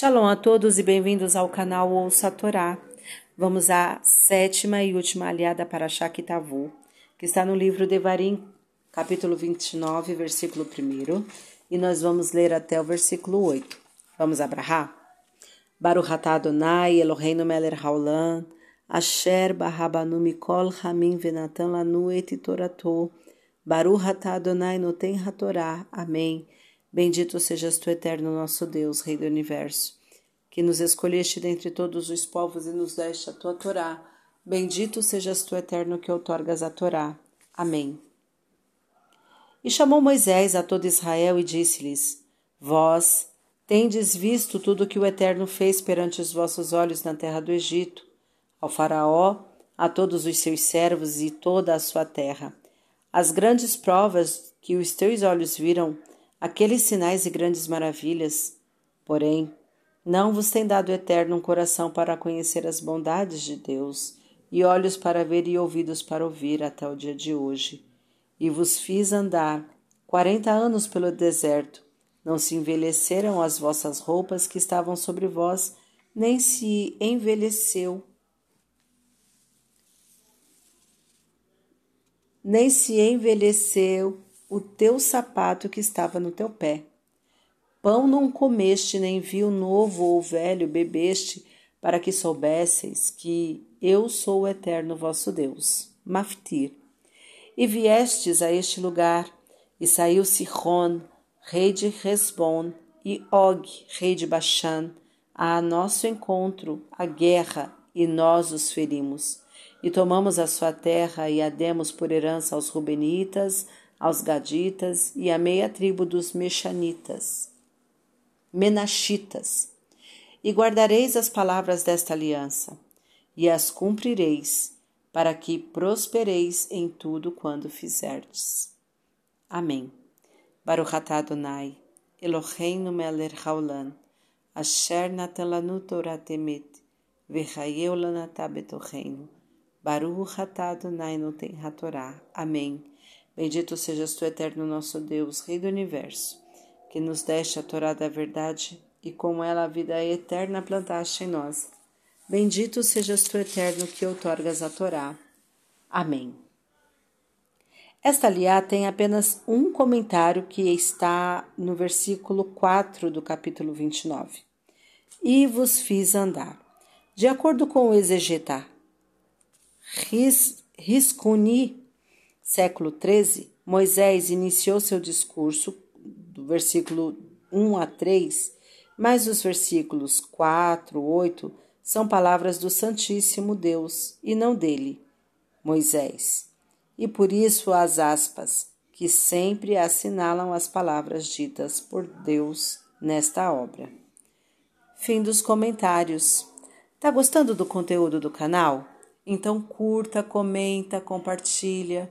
Shalom a todos e bem-vindos ao canal Ouça a Torá. Vamos à sétima e última aliada para Shakitavu, que está no livro Devarim, capítulo 29, versículo 1, e nós vamos ler até o versículo 8. Vamos abrahar? Baruch atah Adonai Eloheinu melech haolam, asher barabanu mikol hamim venatan lanu et torato, Baruch atah Adonai noten hatorá. Amém. Bendito sejas tu, eterno nosso Deus, Rei do universo, que nos escolheste dentre todos os povos e nos deste a tua Torá. Bendito sejas tu, eterno, que outorgas a Torá. Amém. E chamou Moisés a todo Israel e disse-lhes: Vós tendes visto tudo que o Eterno fez perante os vossos olhos na terra do Egito, ao Faraó, a todos os seus servos e toda a sua terra. As grandes provas que os teus olhos viram aqueles sinais e grandes maravilhas. Porém, não vos tem dado eterno um coração para conhecer as bondades de Deus, e olhos para ver e ouvidos para ouvir até o dia de hoje. E vos fiz andar quarenta anos pelo deserto. Não se envelheceram as vossas roupas que estavam sobre vós, nem se envelheceu nem se envelheceu o teu sapato que estava no teu pé. Pão não comeste, nem vinho novo ou velho bebeste, para que soubesseis que eu sou o eterno vosso Deus. Maftir. E viestes a este lugar, e saiu Sihon, rei de Resbon, e Og, rei de Bashan, a nosso encontro, a guerra, e nós os ferimos. E tomamos a sua terra e a demos por herança aos Rubenitas, aos Gaditas e à meia tribo dos Mexanitas, Menachitas. E guardareis as palavras desta aliança, e as cumprireis, para que prospereis em tudo quando fizerdes. Amém. Baruch Adonai, Eloheinu melech haolam, asher natan lanu Torah temet, v'chayeu lanatah betocheinu. Baruch Adonai noten. Amém. Bendito sejas tu, eterno nosso Deus, Rei do universo, que nos deste a Torá da verdade e com ela a vida eterna plantaste em nós. Bendito sejas tu, eterno, que outorgas a Torá. Amém. Esta aliá tem apenas um comentário que está no versículo 4 do capítulo 29. E vos fiz andar. De acordo com o exegeta Riscuni século XIII, Moisés iniciou seu discurso do versículo 1 a 3, mas os versículos 4, 8 são palavras do Santíssimo Deus e não dele, Moisés. E por isso as aspas, que sempre assinalam as palavras ditas por Deus nesta obra. Fim dos comentários. Tá gostando do conteúdo do canal? Então curta, comenta, compartilha